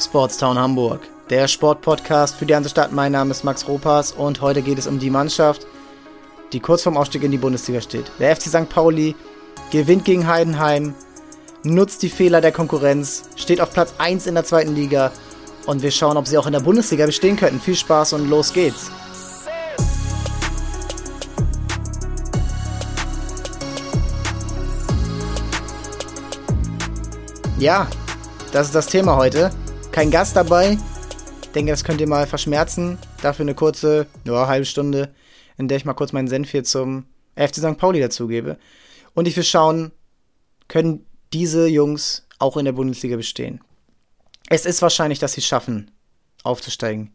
Sportstown Hamburg, der Sportpodcast für die ganze Stadt. Mein Name ist Max Ropas und heute geht es um die Mannschaft, die kurz vorm Aufstieg in die Bundesliga steht. Der FC St. Pauli gewinnt gegen Heidenheim, nutzt die Fehler der Konkurrenz, steht auf Platz 1 in der zweiten Liga und wir schauen, ob sie auch in der Bundesliga bestehen könnten. Viel Spaß und los geht's. Ja, das ist das Thema heute. Kein Gast dabei. Ich denke, das könnt ihr mal verschmerzen. Dafür eine kurze, ja, halbe Stunde, in der ich mal kurz meinen Senf hier zum FC St. Pauli dazugebe. Und ich will schauen, können diese Jungs auch in der Bundesliga bestehen. Es ist wahrscheinlich, dass sie es schaffen, aufzusteigen.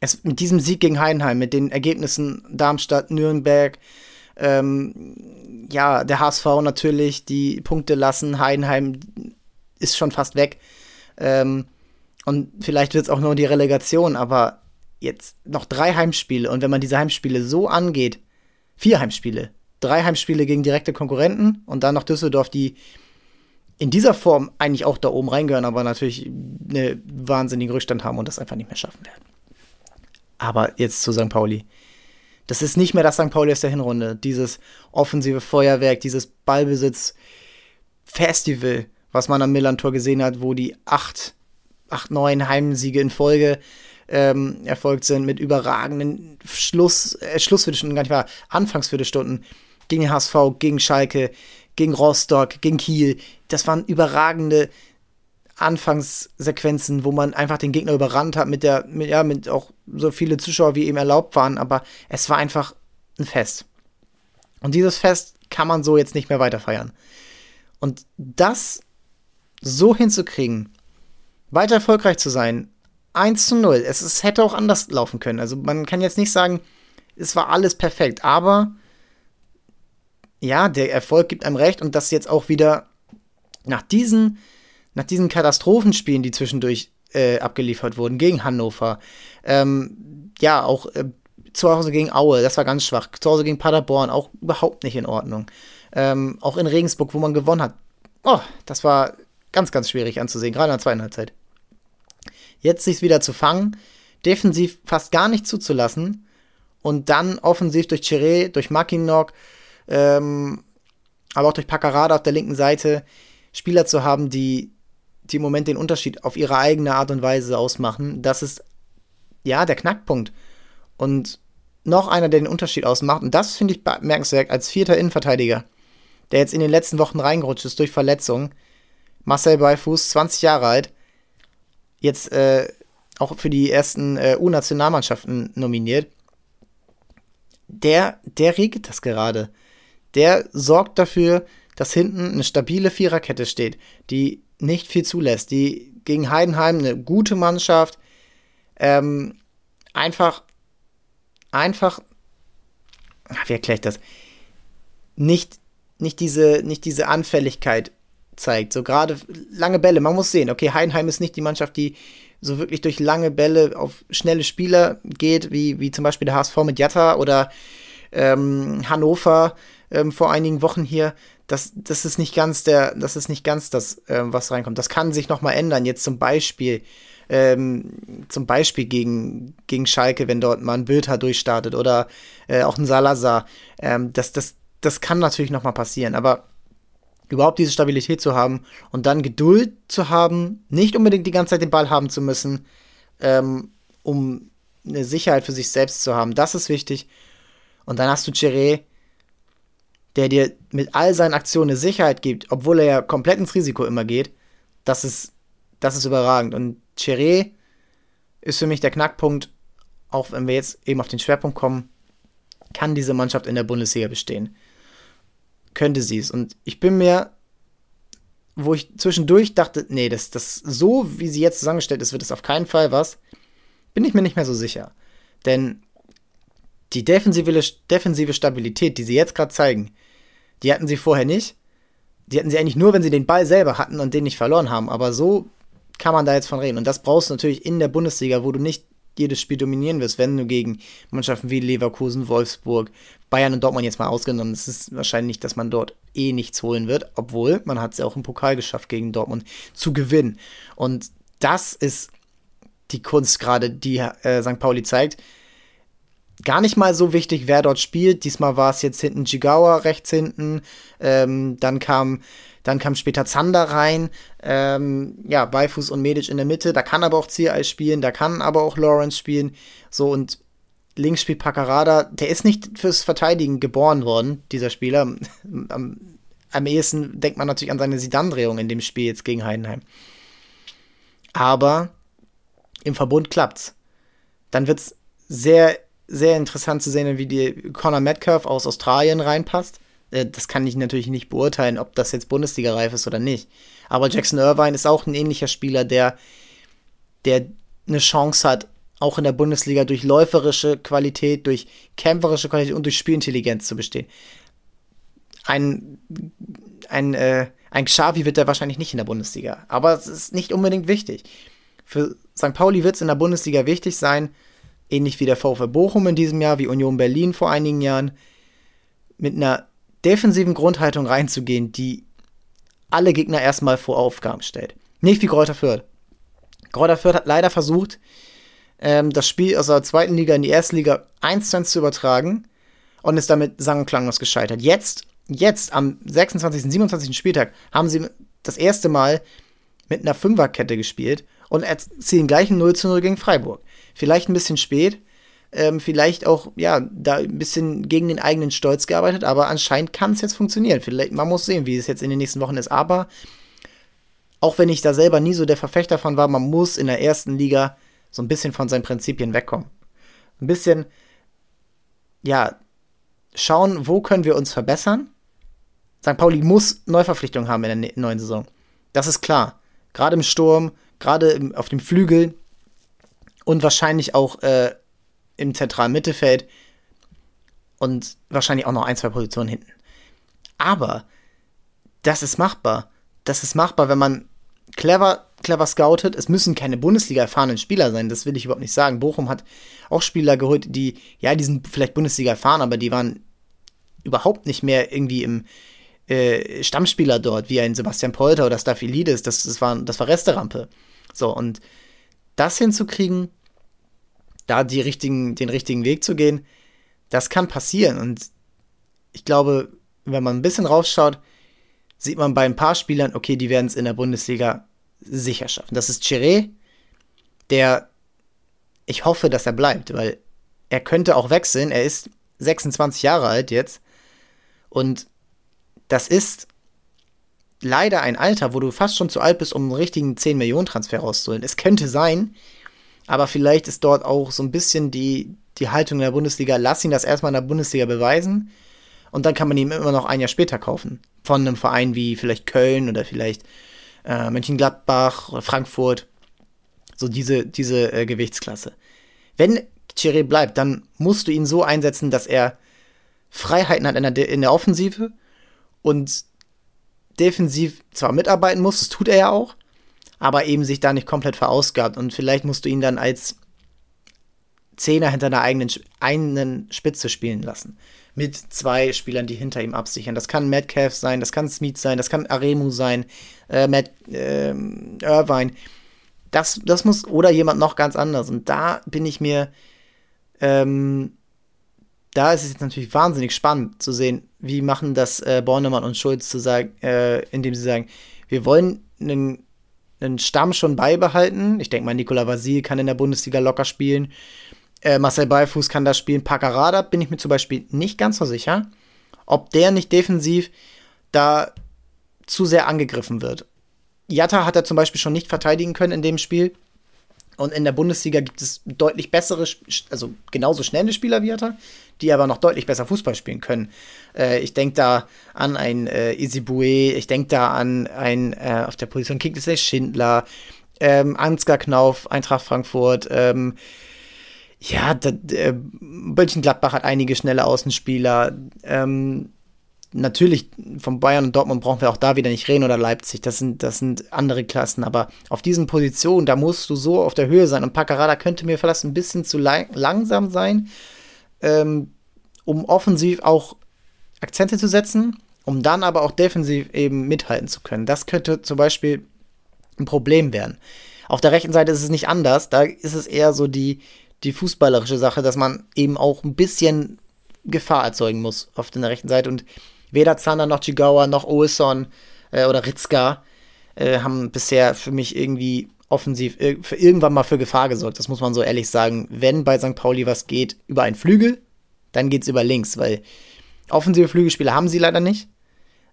Es, mit diesem Sieg gegen Heidenheim, mit den Ergebnissen Darmstadt, Nürnberg, ähm, ja, der HSV natürlich, die Punkte lassen, Heidenheim ist schon fast weg. Ähm, und vielleicht wird es auch nur die Relegation, aber jetzt noch drei Heimspiele und wenn man diese Heimspiele so angeht, vier Heimspiele, drei Heimspiele gegen direkte Konkurrenten und dann noch Düsseldorf, die in dieser Form eigentlich auch da oben reingehören, aber natürlich einen wahnsinnigen Rückstand haben und das einfach nicht mehr schaffen werden. Aber jetzt zu St. Pauli. Das ist nicht mehr das St. Pauli aus der Hinrunde. Dieses offensive Feuerwerk, dieses Ballbesitz-Festival, was man am Millantor gesehen hat, wo die acht, acht, neun Heimsiege in Folge ähm, erfolgt sind mit überragenden Schluss, äh, Schlussviertelstunden, gar nicht wahr, Anfangsviertelstunden gegen HSV, gegen Schalke, gegen Rostock, gegen Kiel. Das waren überragende Anfangssequenzen, wo man einfach den Gegner überrannt hat mit der, mit, ja, mit auch so viele Zuschauer, wie eben erlaubt waren, aber es war einfach ein Fest. Und dieses Fest kann man so jetzt nicht mehr weiter feiern. Und das so hinzukriegen, weiter erfolgreich zu sein, 1 zu 0. Es, es hätte auch anders laufen können. Also man kann jetzt nicht sagen, es war alles perfekt, aber ja, der Erfolg gibt einem recht und das jetzt auch wieder nach diesen, nach diesen Katastrophenspielen, die zwischendurch äh, abgeliefert wurden, gegen Hannover, ähm, ja, auch äh, zu Hause gegen Aue, das war ganz schwach, zu Hause gegen Paderborn, auch überhaupt nicht in Ordnung. Ähm, auch in Regensburg, wo man gewonnen hat, oh, das war ganz, ganz schwierig anzusehen, gerade in der zweiten Halbzeit. Jetzt sich wieder zu fangen, defensiv fast gar nicht zuzulassen und dann offensiv durch Chiré, durch Mackinock, ähm, aber auch durch Paccarada auf der linken Seite Spieler zu haben, die, die im Moment den Unterschied auf ihre eigene Art und Weise ausmachen, das ist ja der Knackpunkt. Und noch einer, der den Unterschied ausmacht, und das finde ich bemerkenswert als vierter Innenverteidiger, der jetzt in den letzten Wochen reingerutscht ist durch Verletzungen, Marcel Beifuß, 20 Jahre alt, jetzt äh, auch für die ersten äh, U-Nationalmannschaften nominiert. Der, der regelt das gerade. Der sorgt dafür, dass hinten eine stabile Viererkette steht, die nicht viel zulässt, die gegen Heidenheim eine gute Mannschaft ähm, einfach, einfach, wie erkläre ich das? Nicht, nicht, diese, nicht diese Anfälligkeit zeigt. So gerade lange Bälle. Man muss sehen, okay, Heidenheim ist nicht die Mannschaft, die so wirklich durch lange Bälle auf schnelle Spieler geht, wie, wie zum Beispiel der HSV mit Jatta oder ähm, Hannover ähm, vor einigen Wochen hier. Das, das ist nicht ganz der, das ist nicht ganz das, ähm, was reinkommt. Das kann sich noch mal ändern. Jetzt zum Beispiel, ähm, zum Beispiel gegen, gegen Schalke, wenn dort mal ein Bülter durchstartet oder äh, auch ein Salazar. Ähm, das, das, das kann natürlich noch mal passieren. Aber überhaupt diese Stabilität zu haben und dann Geduld zu haben, nicht unbedingt die ganze Zeit den Ball haben zu müssen, ähm, um eine Sicherheit für sich selbst zu haben. Das ist wichtig. Und dann hast du Chiré, der dir mit all seinen Aktionen eine Sicherheit gibt, obwohl er ja komplett ins Risiko immer geht. Das ist, das ist überragend. Und Chiré ist für mich der Knackpunkt, auch wenn wir jetzt eben auf den Schwerpunkt kommen, kann diese Mannschaft in der Bundesliga bestehen könnte sie es. Und ich bin mir, wo ich zwischendurch dachte, nee, das, das so, wie sie jetzt zusammengestellt ist, wird es auf keinen Fall was, bin ich mir nicht mehr so sicher. Denn die defensive, defensive Stabilität, die sie jetzt gerade zeigen, die hatten sie vorher nicht. Die hatten sie eigentlich nur, wenn sie den Ball selber hatten und den nicht verloren haben. Aber so kann man da jetzt von reden. Und das brauchst du natürlich in der Bundesliga, wo du nicht jedes Spiel dominieren wirst, wenn du gegen Mannschaften wie Leverkusen, Wolfsburg, Bayern und Dortmund jetzt mal ausgenommen, es ist wahrscheinlich, dass man dort eh nichts holen wird, obwohl man hat es ja auch im Pokal geschafft, gegen Dortmund zu gewinnen. Und das ist die Kunst gerade, die äh, St. Pauli zeigt. Gar nicht mal so wichtig, wer dort spielt. Diesmal war es jetzt hinten Jigawa rechts hinten. Ähm, dann kam dann kam später Zander rein. Ähm, ja, Beifuß und Medic in der Mitte. Da kann aber auch Ziereis spielen, da kann aber auch Lawrence spielen. So und links spielt Paccarada. Der ist nicht fürs Verteidigen geboren worden, dieser Spieler. Am, am ehesten denkt man natürlich an seine Sidan-Drehung in dem Spiel jetzt gegen Heidenheim. Aber im Verbund klappt's. Dann wird's sehr, sehr interessant zu sehen, wie die Conor Metcalf aus Australien reinpasst. Äh, das kann ich natürlich nicht beurteilen, ob das jetzt Bundesliga-reif ist oder nicht. Aber Jackson Irvine ist auch ein ähnlicher Spieler, der, der eine Chance hat, auch in der Bundesliga durch läuferische Qualität, durch kämpferische Qualität und durch Spielintelligenz zu bestehen. Ein, ein, äh, ein Xavi wird er wahrscheinlich nicht in der Bundesliga, aber es ist nicht unbedingt wichtig. Für St. Pauli wird es in der Bundesliga wichtig sein, ähnlich wie der VfL Bochum in diesem Jahr, wie Union Berlin vor einigen Jahren, mit einer defensiven Grundhaltung reinzugehen, die alle Gegner erstmal vor Aufgaben stellt. Nicht wie Kräuter Fürth. Kräuter Fürth hat leider versucht, ähm, das Spiel aus der zweiten Liga in die erste Liga 1 zu 1 zu übertragen und ist damit sang- und klanglos gescheitert. Jetzt, jetzt am 26., 27. Spieltag haben sie das erste Mal mit einer Fünferkette gespielt und erzielen gleich ein 0 zu 0 gegen Freiburg. Vielleicht ein bisschen spät, ähm, vielleicht auch, ja, da ein bisschen gegen den eigenen Stolz gearbeitet, aber anscheinend kann es jetzt funktionieren. Vielleicht, man muss sehen, wie es jetzt in den nächsten Wochen ist. Aber auch wenn ich da selber nie so der Verfechter von war, man muss in der ersten Liga so ein bisschen von seinen Prinzipien wegkommen. Ein bisschen, ja, schauen, wo können wir uns verbessern. St. Pauli muss Neuverpflichtungen haben in der neuen Saison. Das ist klar. Gerade im Sturm, gerade auf dem Flügel und wahrscheinlich auch äh, im zentralen Mittelfeld und wahrscheinlich auch noch ein, zwei Positionen hinten. Aber das ist machbar. Das ist machbar, wenn man clever, clever scoutet. Es müssen keine Bundesliga erfahrenen Spieler sein, das will ich überhaupt nicht sagen. Bochum hat auch Spieler geholt, die, ja, die sind vielleicht Bundesliga erfahren, aber die waren überhaupt nicht mehr irgendwie im äh, Stammspieler dort, wie ein Sebastian Polter oder Staphylidis. Das, das, war, das war Resterampe. So, und das hinzukriegen, da die richtigen, den richtigen Weg zu gehen, das kann passieren. Und ich glaube, wenn man ein bisschen rausschaut, sieht man bei ein paar Spielern, okay, die werden es in der Bundesliga sicher schaffen. Das ist Chiré, der, ich hoffe, dass er bleibt, weil er könnte auch wechseln. Er ist 26 Jahre alt jetzt. Und das ist leider ein Alter, wo du fast schon zu alt bist, um einen richtigen 10 Millionen Transfer rauszuholen. Es könnte sein, aber vielleicht ist dort auch so ein bisschen die, die Haltung in der Bundesliga, lass ihn das erstmal in der Bundesliga beweisen und dann kann man ihn immer noch ein Jahr später kaufen. Von einem Verein wie vielleicht Köln oder vielleicht äh, Mönchengladbach oder Frankfurt. So diese, diese äh, Gewichtsklasse. Wenn Thierry bleibt, dann musst du ihn so einsetzen, dass er Freiheiten hat in der, in der Offensive und defensiv zwar mitarbeiten muss, das tut er ja auch, aber eben sich da nicht komplett verausgabt. Und vielleicht musst du ihn dann als Zehner hinter einer eigenen einen Spitze spielen lassen. Mit zwei Spielern, die hinter ihm absichern. Das kann Metcalf sein, das kann Smith sein, das kann Aremu sein, äh, Matt, äh, Irvine. Das, das muss, oder jemand noch ganz anders. Und da bin ich mir, ähm, da ist es jetzt natürlich wahnsinnig spannend zu sehen, wie machen das äh, Bornemann und Schulz zu sagen, äh, indem sie sagen, wir wollen einen einen Stamm schon beibehalten. Ich denke mal, Nikola Vasil kann in der Bundesliga locker spielen. Äh, Marcel Beifuß kann da spielen. Paccarada bin ich mir zum Beispiel nicht ganz so sicher, ob der nicht defensiv da zu sehr angegriffen wird. Jatta hat er zum Beispiel schon nicht verteidigen können in dem Spiel. Und in der Bundesliga gibt es deutlich bessere, also genauso schnelle Spieler wie Jatta, die aber noch deutlich besser Fußball spielen können. Äh, ich denke da an ein äh, Isibue, ich denke da an ein äh, auf der Position Kingsley Schindler, ähm, Ansgar Knauf, Eintracht Frankfurt, ähm, ja, äh, Mönchengladbach hat einige schnelle Außenspieler. Ähm, natürlich von Bayern und Dortmund brauchen wir auch da wieder nicht reden oder Leipzig. Das sind, das sind andere Klassen. Aber auf diesen Positionen, da musst du so auf der Höhe sein. Und Paccarada könnte mir vielleicht ein bisschen zu langsam sein ähm, um offensiv auch Akzente zu setzen, um dann aber auch defensiv eben mithalten zu können. Das könnte zum Beispiel ein Problem werden. Auf der rechten Seite ist es nicht anders. Da ist es eher so die, die fußballerische Sache, dass man eben auch ein bisschen Gefahr erzeugen muss auf der rechten Seite. Und weder Zander noch Chigawa noch Olson äh, oder Ritzka äh, haben bisher für mich irgendwie offensiv für irgendwann mal für Gefahr gesorgt. Das muss man so ehrlich sagen. Wenn bei St. Pauli was geht über einen Flügel, dann geht es über links, weil offensive Flügelspieler haben sie leider nicht.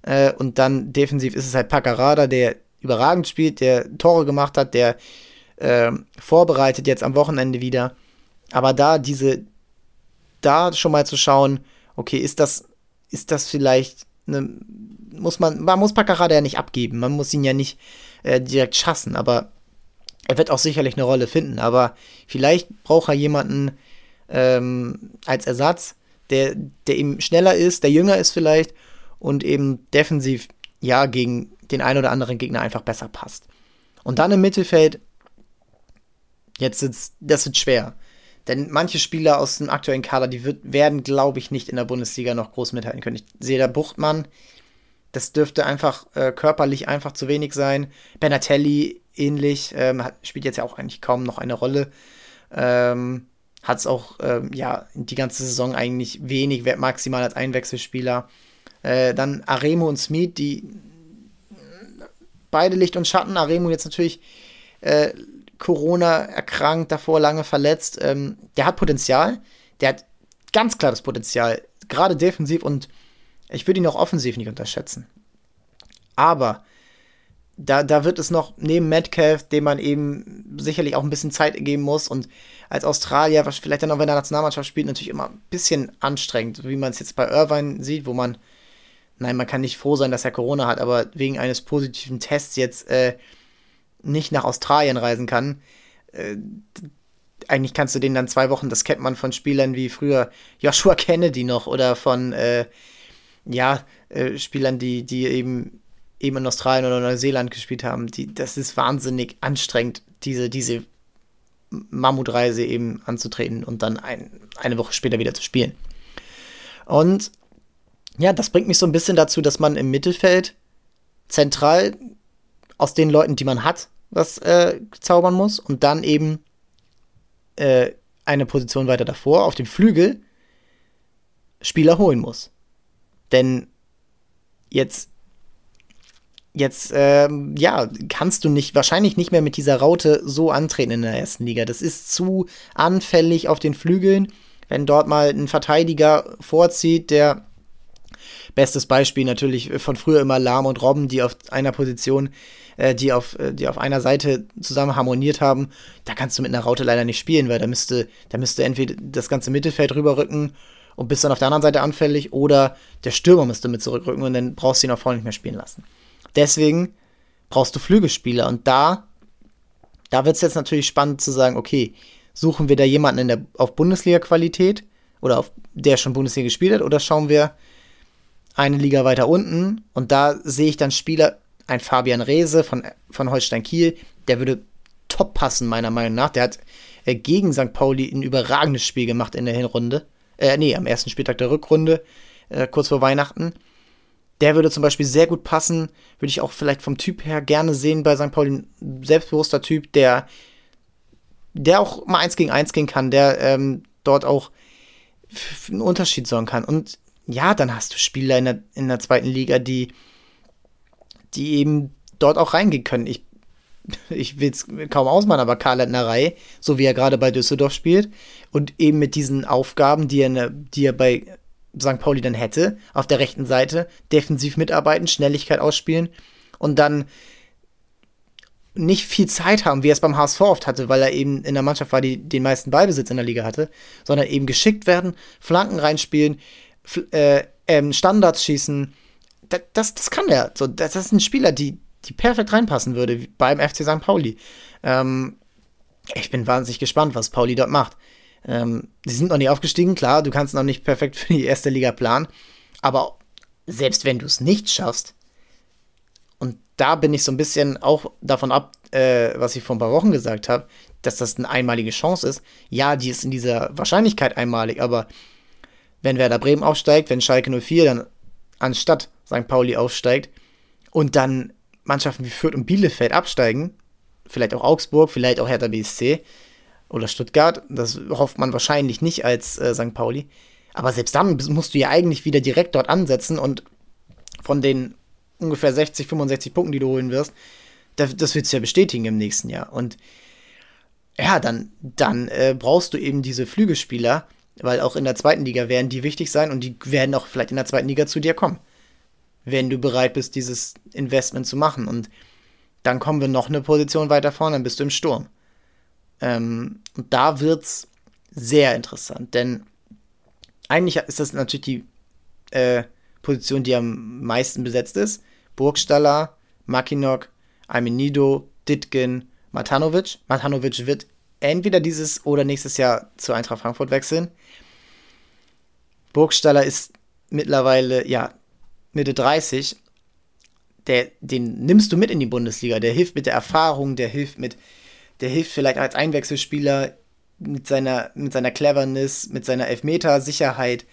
Äh, und dann defensiv ist es halt Paccarada, der überragend spielt, der Tore gemacht hat, der äh, vorbereitet jetzt am Wochenende wieder. Aber da diese, da schon mal zu schauen, okay, ist das, ist das vielleicht eine, muss man, man muss Paccarada ja nicht abgeben, man muss ihn ja nicht äh, direkt schassen, aber er wird auch sicherlich eine Rolle finden, aber vielleicht braucht er jemanden ähm, als Ersatz, der, der eben schneller ist, der jünger ist vielleicht und eben defensiv ja gegen den einen oder anderen Gegner einfach besser passt. Und dann im Mittelfeld, jetzt ist das wird schwer. Denn manche Spieler aus dem aktuellen Kader, die wird, werden, glaube ich, nicht in der Bundesliga noch groß mithalten können. Ich sehe da Buchtmann, das dürfte einfach äh, körperlich einfach zu wenig sein. Benatelli ähnlich, ähm, hat, spielt jetzt ja auch eigentlich kaum noch eine Rolle. Ähm, hat es auch ähm, ja die ganze Saison eigentlich wenig, maximal als Einwechselspieler. Äh, dann Aremo und Smith, die beide Licht und Schatten. Aremo jetzt natürlich äh, Corona erkrankt, davor lange verletzt. Ähm, der hat Potenzial. Der hat ganz klar das Potenzial, gerade defensiv und ich würde ihn auch offensiv nicht unterschätzen. Aber da, da wird es noch neben Metcalf, dem man eben sicherlich auch ein bisschen Zeit geben muss und als Australier, was vielleicht dann auch wenn er Nationalmannschaft spielt, natürlich immer ein bisschen anstrengend, wie man es jetzt bei Irvine sieht, wo man, nein, man kann nicht froh sein, dass er Corona hat, aber wegen eines positiven Tests jetzt äh, nicht nach Australien reisen kann. Äh, eigentlich kannst du den dann zwei Wochen, das kennt man von Spielern wie früher Joshua Kennedy noch oder von äh, ja, äh, Spielern, die, die eben, eben in Australien oder Neuseeland gespielt haben, die, das ist wahnsinnig anstrengend, diese, diese Mammutreise eben anzutreten und dann ein, eine Woche später wieder zu spielen. Und ja, das bringt mich so ein bisschen dazu, dass man im Mittelfeld zentral aus den Leuten, die man hat, was äh, zaubern muss und dann eben äh, eine Position weiter davor auf dem Flügel Spieler holen muss. Denn jetzt, jetzt, ähm, ja, kannst du nicht, wahrscheinlich nicht mehr mit dieser Raute so antreten in der ersten Liga. Das ist zu anfällig auf den Flügeln. Wenn dort mal ein Verteidiger vorzieht, der bestes Beispiel natürlich von früher immer Lahm und Robben, die auf einer Position, äh, die, auf, äh, die auf einer Seite zusammen harmoniert haben, da kannst du mit einer Raute leider nicht spielen, weil da müsste, da müsste entweder das ganze Mittelfeld rüberrücken und bist dann auf der anderen Seite anfällig oder der Stürmer müsste mit zurückrücken und dann brauchst du ihn auch vorne nicht mehr spielen lassen. Deswegen brauchst du Flügelspieler und da, da wird es jetzt natürlich spannend zu sagen, okay, suchen wir da jemanden in der, auf Bundesliga-Qualität oder auf der schon Bundesliga gespielt hat oder schauen wir eine Liga weiter unten und da sehe ich dann Spieler, ein Fabian Reese von, von Holstein Kiel, der würde top passen, meiner Meinung nach. Der hat äh, gegen St. Pauli ein überragendes Spiel gemacht in der Hinrunde äh, nee, am ersten Spieltag der Rückrunde, äh, kurz vor Weihnachten. Der würde zum Beispiel sehr gut passen, würde ich auch vielleicht vom Typ her gerne sehen bei St. Pauli. Selbstbewusster Typ, der, der auch mal eins gegen eins gehen kann, der ähm, dort auch einen Unterschied sorgen kann. Und ja, dann hast du Spieler in der, in der zweiten Liga, die, die eben dort auch reingehen können. Ich ich will es kaum ausmachen, aber Karl Lettnerei, so wie er gerade bei Düsseldorf spielt und eben mit diesen Aufgaben, die er, die er bei St. Pauli dann hätte, auf der rechten Seite, defensiv mitarbeiten, Schnelligkeit ausspielen und dann nicht viel Zeit haben, wie er es beim HSV oft hatte, weil er eben in der Mannschaft war, die den meisten Ballbesitz in der Liga hatte, sondern eben geschickt werden, Flanken reinspielen, äh, ähm, Standards schießen. Das, das, das kann er. So, das, das sind Spieler, die, die perfekt reinpassen würde beim FC St. Pauli. Ähm, ich bin wahnsinnig gespannt, was Pauli dort macht. Ähm, sie sind noch nicht aufgestiegen, klar, du kannst noch nicht perfekt für die erste Liga planen, aber selbst wenn du es nicht schaffst, und da bin ich so ein bisschen auch davon ab, äh, was ich vor ein paar Wochen gesagt habe, dass das eine einmalige Chance ist. Ja, die ist in dieser Wahrscheinlichkeit einmalig, aber wenn Werder Bremen aufsteigt, wenn Schalke 04 dann anstatt St. Pauli aufsteigt und dann Mannschaften wie Fürth und Bielefeld absteigen, vielleicht auch Augsburg, vielleicht auch Hertha BSC oder Stuttgart. Das hofft man wahrscheinlich nicht als äh, St. Pauli. Aber selbst dann musst du ja eigentlich wieder direkt dort ansetzen und von den ungefähr 60, 65 Punkten, die du holen wirst, das, das willst du ja bestätigen im nächsten Jahr. Und ja, dann, dann äh, brauchst du eben diese Flügelspieler, weil auch in der zweiten Liga werden die wichtig sein und die werden auch vielleicht in der zweiten Liga zu dir kommen, wenn du bereit bist, dieses Investment zu machen. Und dann kommen wir noch eine Position weiter vorne, dann bist du im Sturm. Ähm, und da wird's sehr interessant, denn eigentlich ist das natürlich die äh, Position, die am meisten besetzt ist. Burgstaller, Makinok, Almenido, Ditgen, Matanovic. Matanovic wird entweder dieses oder nächstes Jahr zu Eintracht Frankfurt wechseln. Burgstaller ist mittlerweile, ja, Mitte 30. Der, den nimmst du mit in die Bundesliga. Der hilft mit der Erfahrung, der hilft mit, der hilft vielleicht als Einwechselspieler mit seiner, mit seiner Cleverness, mit seiner Elfmeter-Sicherheit.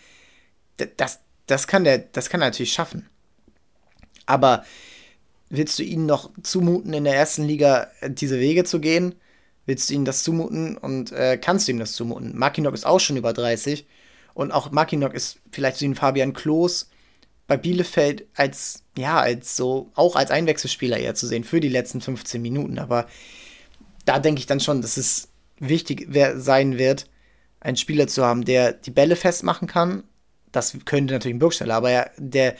Das, das, kann der, das kann er natürlich schaffen. Aber willst du ihnen noch zumuten, in der ersten Liga diese Wege zu gehen? Willst du ihnen das zumuten und äh, kannst du ihm das zumuten? Makinok ist auch schon über 30 und auch Makinok ist vielleicht so ein Fabian Klos bei Bielefeld als, ja, als so, auch als Einwechselspieler eher zu sehen für die letzten 15 Minuten. Aber da denke ich dann schon, dass es wichtig sein wird, einen Spieler zu haben, der die Bälle festmachen kann. Das könnte natürlich ein Burgstaller, aber er, der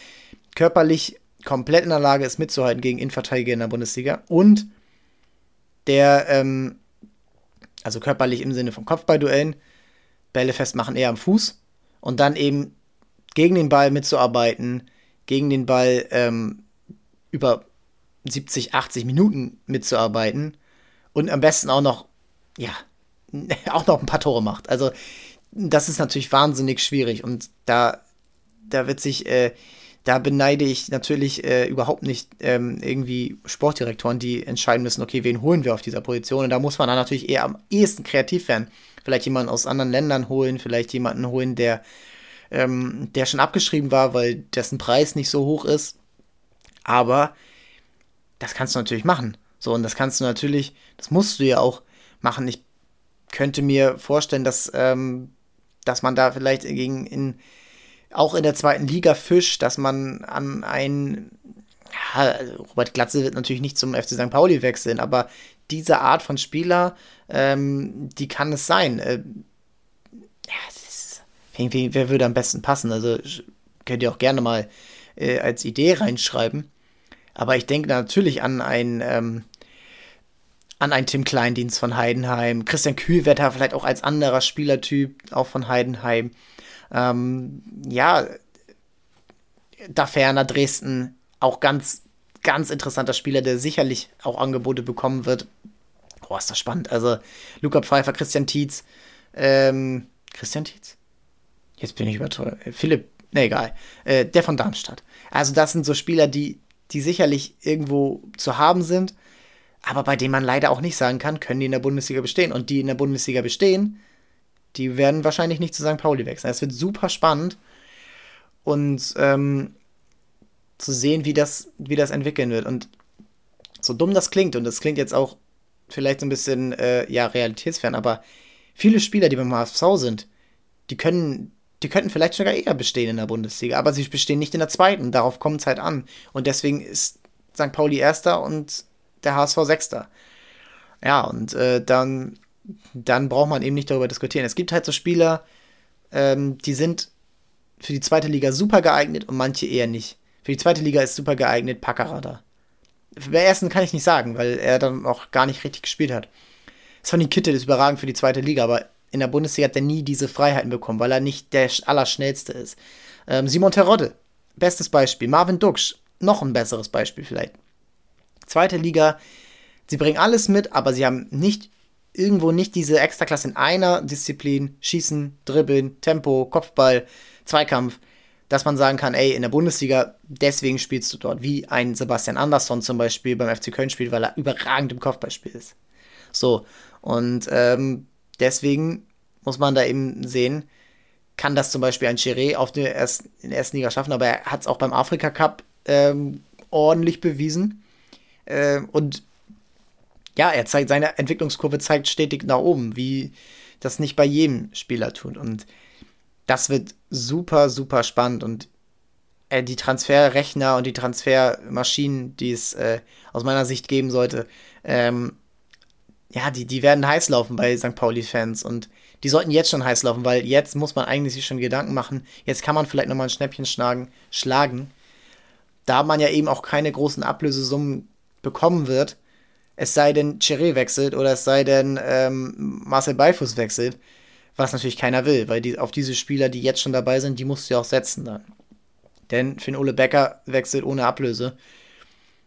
körperlich komplett in der Lage ist, mitzuhalten gegen Innenverteidiger in der Bundesliga und der, ähm, also körperlich im Sinne von Kopfballduellen, Bälle festmachen eher am Fuß und dann eben gegen den Ball mitzuarbeiten, gegen den Ball ähm, über 70, 80 Minuten mitzuarbeiten und am besten auch noch, ja, auch noch ein paar Tore macht. Also das ist natürlich wahnsinnig schwierig und da, da wird sich äh, da beneide ich natürlich äh, überhaupt nicht ähm, irgendwie Sportdirektoren, die entscheiden müssen, okay, wen holen wir auf dieser Position. Und da muss man dann natürlich eher am ehesten kreativ werden. Vielleicht jemanden aus anderen Ländern holen, vielleicht jemanden holen, der, ähm, der schon abgeschrieben war, weil dessen Preis nicht so hoch ist. Aber das kannst du natürlich machen. So, und das kannst du natürlich, das musst du ja auch machen. Ich könnte mir vorstellen, dass, ähm, dass man da vielleicht gegen in auch in der zweiten Liga fischt, dass man an einen, ja, also Robert Glatze wird natürlich nicht zum FC St. Pauli wechseln, aber diese Art von Spieler, ähm, die kann es sein. Äh, ja, ist, wer würde am besten passen? Also könnt ihr auch gerne mal äh, als Idee reinschreiben. Aber ich denke natürlich an ein, ähm, an einen Tim Kleindienst von Heidenheim, Christian Kühlwetter vielleicht auch als anderer Spielertyp, auch von Heidenheim. Ähm, ja, da ferner Dresden auch ganz, ganz interessanter Spieler, der sicherlich auch Angebote bekommen wird. Oh, ist das spannend. Also, Luca Pfeiffer, Christian Tietz, ähm, Christian Tietz? Jetzt bin ich überteuert. Philipp, ne, egal. Äh, der von Darmstadt. Also, das sind so Spieler, die, die sicherlich irgendwo zu haben sind, aber bei denen man leider auch nicht sagen kann, können die in der Bundesliga bestehen. Und die in der Bundesliga bestehen, die werden wahrscheinlich nicht zu St. Pauli wechseln. Es wird super spannend und ähm, zu sehen, wie das, wie das entwickeln wird. Und so dumm das klingt, und das klingt jetzt auch vielleicht so ein bisschen äh, ja, realitätsfern, aber viele Spieler, die beim HSV sind, die können, die könnten vielleicht sogar eher bestehen in der Bundesliga, aber sie bestehen nicht in der zweiten. Darauf kommt es halt an. Und deswegen ist St. Pauli Erster und der HSV Sechster. Ja, und äh, dann dann braucht man eben nicht darüber diskutieren. Es gibt halt so Spieler, ähm, die sind für die zweite Liga super geeignet und manche eher nicht. Für die zweite Liga ist super geeignet Packerada. Den ersten kann ich nicht sagen, weil er dann auch gar nicht richtig gespielt hat. Sonny Kittel ist überragend für die zweite Liga, aber in der Bundesliga hat er nie diese Freiheiten bekommen, weil er nicht der Allerschnellste ist. Ähm, Simon Terodde, bestes Beispiel. Marvin Duksch, noch ein besseres Beispiel vielleicht. Zweite Liga, sie bringen alles mit, aber sie haben nicht irgendwo nicht diese Extraklasse in einer Disziplin, Schießen, Dribbeln, Tempo, Kopfball, Zweikampf, dass man sagen kann, ey, in der Bundesliga, deswegen spielst du dort, wie ein Sebastian Andersson zum Beispiel beim FC Köln spielt, weil er überragend im Kopfballspiel ist. So, und ähm, deswegen muss man da eben sehen, kann das zum Beispiel ein Chiré auf der ersten, in der ersten Liga schaffen, aber er hat es auch beim Afrika Cup ähm, ordentlich bewiesen. Äh, und ja, er zeigt, seine Entwicklungskurve zeigt stetig nach oben, wie das nicht bei jedem Spieler tut. Und das wird super, super spannend. Und äh, die Transferrechner und die Transfermaschinen, die es äh, aus meiner Sicht geben sollte, ähm, ja, die, die werden heiß laufen bei St. Pauli-Fans und die sollten jetzt schon heiß laufen, weil jetzt muss man eigentlich sich schon Gedanken machen. Jetzt kann man vielleicht nochmal ein Schnäppchen schlagen, schlagen. Da man ja eben auch keine großen Ablösesummen bekommen wird, es sei denn, Cheré wechselt oder es sei denn, ähm, Marcel Beifuß wechselt, was natürlich keiner will, weil die, auf diese Spieler, die jetzt schon dabei sind, die musst du ja auch setzen dann. Denn Finn Ole Becker wechselt ohne Ablöse.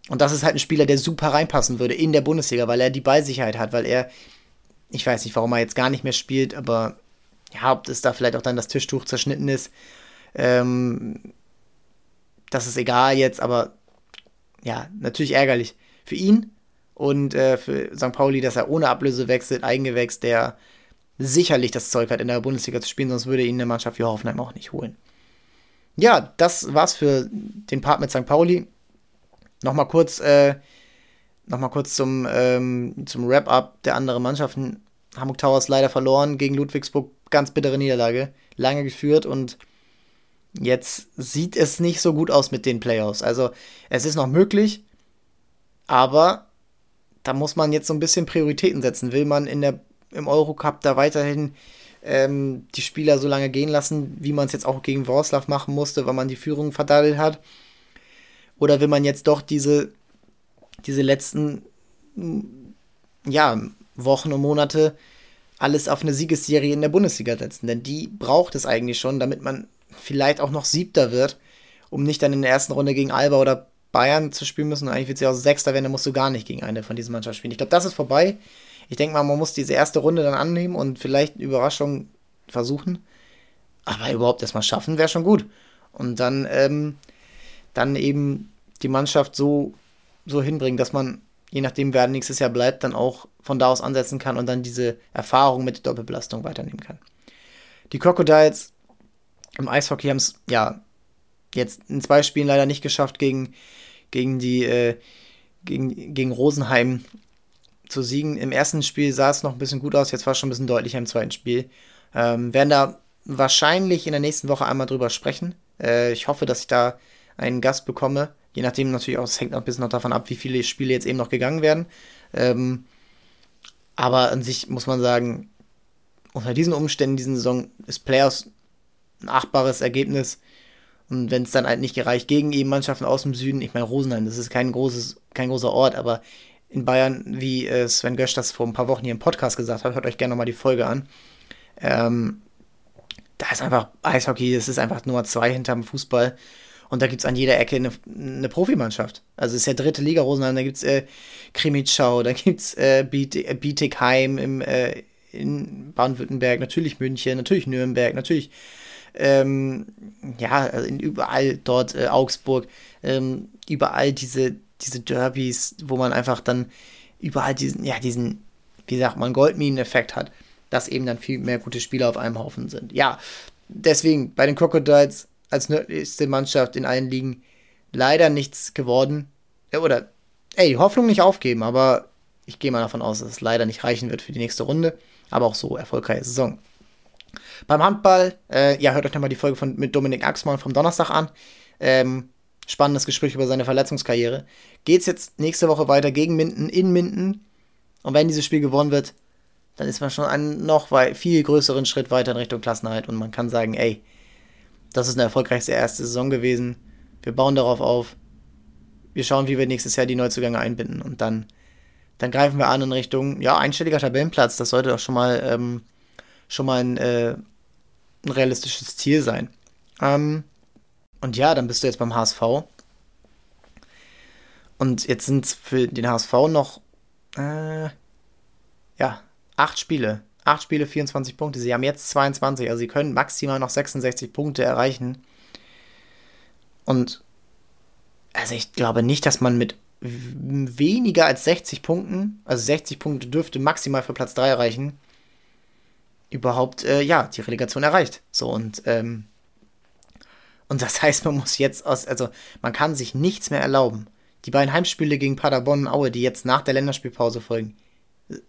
Und das ist halt ein Spieler, der super reinpassen würde in der Bundesliga, weil er die Ballsicherheit hat, weil er, ich weiß nicht, warum er jetzt gar nicht mehr spielt, aber ja, ob das da vielleicht auch dann das Tischtuch zerschnitten ist, ähm, das ist egal jetzt, aber ja, natürlich ärgerlich für ihn und äh, für St. Pauli, dass er ohne Ablöse wechselt, Eigengewächs, der sicherlich das Zeug hat, in der Bundesliga zu spielen, sonst würde ihn eine Mannschaft wie Hoffenheim auch nicht holen. Ja, das war's für den Part mit St. Pauli. Nochmal kurz, äh, noch kurz zum, ähm, zum Wrap-up der anderen Mannschaften. Hamburg Towers leider verloren gegen Ludwigsburg. Ganz bittere Niederlage. Lange geführt und jetzt sieht es nicht so gut aus mit den Playoffs. Also es ist noch möglich, aber da muss man jetzt so ein bisschen Prioritäten setzen. Will man in der, im Eurocup da weiterhin ähm, die Spieler so lange gehen lassen, wie man es jetzt auch gegen Wroclaw machen musste, weil man die Führung verdaddelt hat? Oder will man jetzt doch diese, diese letzten ja, Wochen und Monate alles auf eine Siegesserie in der Bundesliga setzen? Denn die braucht es eigentlich schon, damit man vielleicht auch noch Siebter wird, um nicht dann in der ersten Runde gegen Alba oder Bayern zu spielen müssen. Und eigentlich wird sie auch Sechster werden, dann musst du gar nicht gegen eine von diesen Mannschaften spielen. Ich glaube, das ist vorbei. Ich denke mal, man muss diese erste Runde dann annehmen und vielleicht eine Überraschung versuchen. Aber überhaupt erstmal schaffen, wäre schon gut. Und dann, ähm, dann eben die Mannschaft so, so hinbringen, dass man, je nachdem, wer nächstes Jahr bleibt, dann auch von da aus ansetzen kann und dann diese Erfahrung mit der Doppelbelastung weiternehmen kann. Die Crocodiles im Eishockey haben es, ja, jetzt in zwei Spielen leider nicht geschafft, gegen, gegen die, äh, gegen, gegen Rosenheim zu siegen. Im ersten Spiel sah es noch ein bisschen gut aus, jetzt war es schon ein bisschen deutlicher im zweiten Spiel. Ähm, werden da wahrscheinlich in der nächsten Woche einmal drüber sprechen. Äh, ich hoffe, dass ich da einen Gast bekomme. Je nachdem natürlich auch, es hängt noch ein bisschen noch davon ab, wie viele Spiele jetzt eben noch gegangen werden. Ähm, aber an sich muss man sagen, unter diesen Umständen, diesen Saison, ist Players ein achtbares Ergebnis. Und wenn es dann halt nicht gereicht gegen eben Mannschaften aus dem Süden, ich meine Rosenheim, das ist kein großes, kein großer Ort, aber in Bayern, wie äh, Sven Gösch das vor ein paar Wochen hier im Podcast gesagt hat, hört euch gerne nochmal die Folge an. Ähm, da ist einfach Eishockey, das ist einfach Nummer zwei hinterm Fußball. Und da gibt es an jeder Ecke eine, eine Profimannschaft. Also es ist ja dritte Liga Rosenheim, da gibt es äh, Krimitschau, da gibt es äh, Bietigheim im, äh, in Baden-Württemberg, natürlich München, natürlich Nürnberg, natürlich ähm, ja, also überall dort äh, Augsburg, ähm, überall diese, diese Derbys, wo man einfach dann überall diesen, ja, diesen, wie sagt man, Goldminen-Effekt hat, dass eben dann viel mehr gute Spieler auf einem Haufen sind. Ja, deswegen bei den Crocodiles als nördlichste Mannschaft in allen Ligen leider nichts geworden. Oder, ey, Hoffnung nicht aufgeben, aber ich gehe mal davon aus, dass es leider nicht reichen wird für die nächste Runde. Aber auch so erfolgreiche Saison. Beim Handball, äh, ja, hört euch nochmal die Folge von, mit Dominik Axmann vom Donnerstag an. Ähm, spannendes Gespräch über seine Verletzungskarriere. Geht's jetzt nächste Woche weiter gegen Minden, in Minden. Und wenn dieses Spiel gewonnen wird, dann ist man schon einen noch viel größeren Schritt weiter in Richtung Klassenheit und man kann sagen, ey, das ist eine erfolgreichste erste Saison gewesen. Wir bauen darauf auf. Wir schauen, wie wir nächstes Jahr die Neuzugänge einbinden und dann, dann greifen wir an in Richtung, ja, einstelliger Tabellenplatz. Das sollte doch schon mal, ähm, schon mal ein, äh, ein realistisches Ziel sein. Ähm, und ja, dann bist du jetzt beim HSV. Und jetzt sind es für den HSV noch, äh, ja, acht Spiele. Acht Spiele, 24 Punkte. Sie haben jetzt 22, also sie können maximal noch 66 Punkte erreichen. Und also ich glaube nicht, dass man mit weniger als 60 Punkten, also 60 Punkte dürfte maximal für Platz 3 erreichen, überhaupt, äh, ja, die Relegation erreicht. So und, ähm, und das heißt, man muss jetzt aus, also man kann sich nichts mehr erlauben. Die beiden Heimspiele gegen Paderborn und Aue, die jetzt nach der Länderspielpause folgen,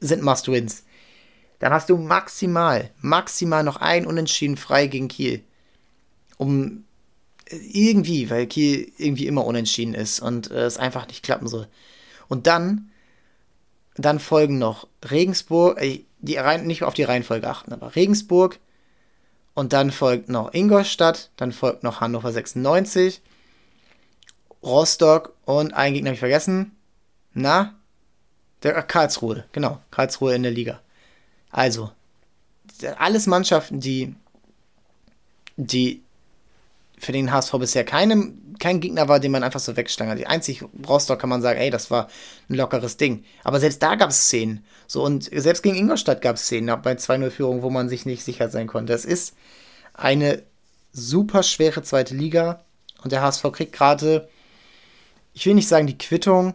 sind Must-Wins. Dann hast du maximal, maximal noch ein Unentschieden frei gegen Kiel. Um äh, irgendwie, weil Kiel irgendwie immer unentschieden ist und äh, es einfach nicht klappen soll. Und dann, dann folgen noch Regensburg, äh, die rein, nicht auf die Reihenfolge achten, aber Regensburg und dann folgt noch Ingolstadt, dann folgt noch Hannover 96, Rostock und einen Gegner habe ich vergessen. Na? Der Karlsruhe, genau, Karlsruhe in der Liga. Also, alles Mannschaften, die, die für den HSV bisher keine, kein Gegner war, den man einfach so wegstangert. Einzig Rostock kann man sagen, ey, das war ein lockeres Ding. Aber selbst da gab es Szenen. So, und selbst gegen Ingolstadt gab es Szenen bei 2-0-Führung, wo man sich nicht sicher sein konnte. Es ist eine super schwere zweite Liga und der HSV kriegt gerade, ich will nicht sagen die Quittung,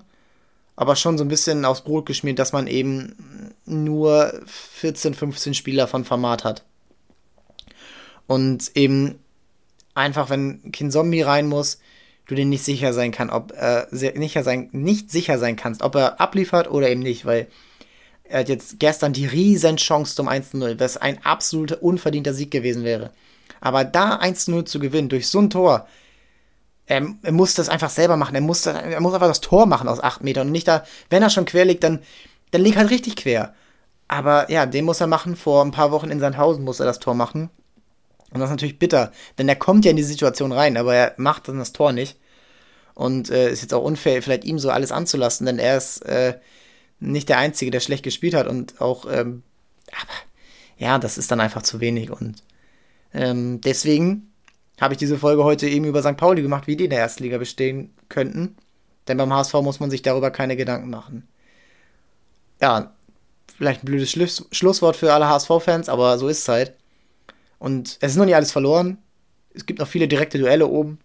aber schon so ein bisschen aufs Brot geschmiert, dass man eben nur 14, 15 Spieler von Format hat. Und eben einfach, wenn kein Zombie rein muss, du dir nicht sicher sein kann, ob äh, nicht, sein, nicht sicher sein kannst, ob er abliefert oder eben nicht, weil er hat jetzt gestern die riesen Chance zum 1-0, was ein absoluter unverdienter Sieg gewesen wäre. Aber da 1-0 zu gewinnen durch so ein Tor, er, er, muss das einfach selber machen. Er muss, das, er muss einfach das Tor machen aus 8 Metern und nicht da, wenn er schon quer liegt, dann, dann liegt halt richtig quer. Aber ja, den muss er machen. Vor ein paar Wochen in Sandhausen muss er das Tor machen. Und das ist natürlich bitter, denn er kommt ja in die Situation rein, aber er macht dann das Tor nicht. Und äh, ist jetzt auch unfair, vielleicht ihm so alles anzulassen, denn er ist äh, nicht der Einzige, der schlecht gespielt hat und auch, ähm, aber ja, das ist dann einfach zu wenig und ähm, deswegen habe ich diese Folge heute eben über St. Pauli gemacht, wie die in der Erstliga bestehen könnten. Denn beim HSV muss man sich darüber keine Gedanken machen. Ja, vielleicht ein blödes Schluss Schlusswort für alle HSV-Fans, aber so ist es halt. Und es ist noch nicht alles verloren. Es gibt noch viele direkte Duelle oben.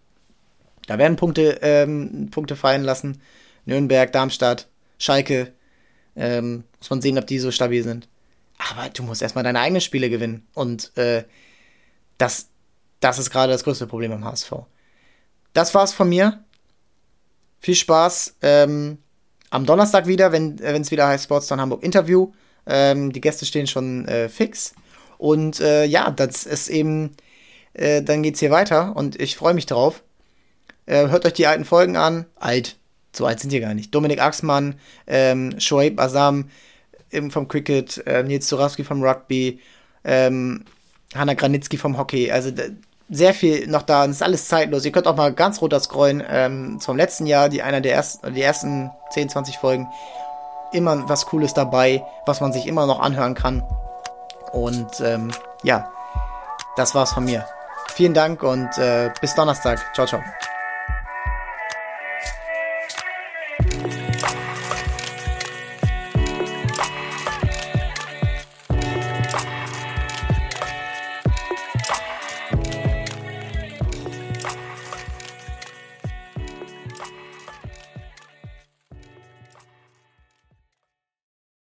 Da werden Punkte, ähm, Punkte fallen lassen. Nürnberg, Darmstadt, Schalke. Ähm, muss man sehen, ob die so stabil sind. Aber du musst erstmal deine eigenen Spiele gewinnen. Und äh, das, das ist gerade das größte Problem am HSV. Das war's von mir. Viel Spaß. Ähm, am Donnerstag wieder, wenn es wieder heißt Sportstown Hamburg Interview. Ähm, die Gäste stehen schon äh, fix. Und äh, ja, das ist eben, äh, dann geht's hier weiter und ich freue mich drauf. Äh, hört euch die alten Folgen an. Alt, so alt sind die gar nicht. Dominik Axmann, ähm, Shoaib Asam eben vom Cricket, äh, Nils Zurawski vom Rugby, ähm, Hanna Granitzky vom Hockey. Also sehr viel noch da und ist alles zeitlos. Ihr könnt auch mal ganz runter scrollen ähm, zum letzten Jahr, die einer der ersten, die ersten 10, 20 Folgen. Immer was Cooles dabei, was man sich immer noch anhören kann. Und ähm, ja, das war's von mir. Vielen Dank und äh, bis Donnerstag. Ciao, ciao.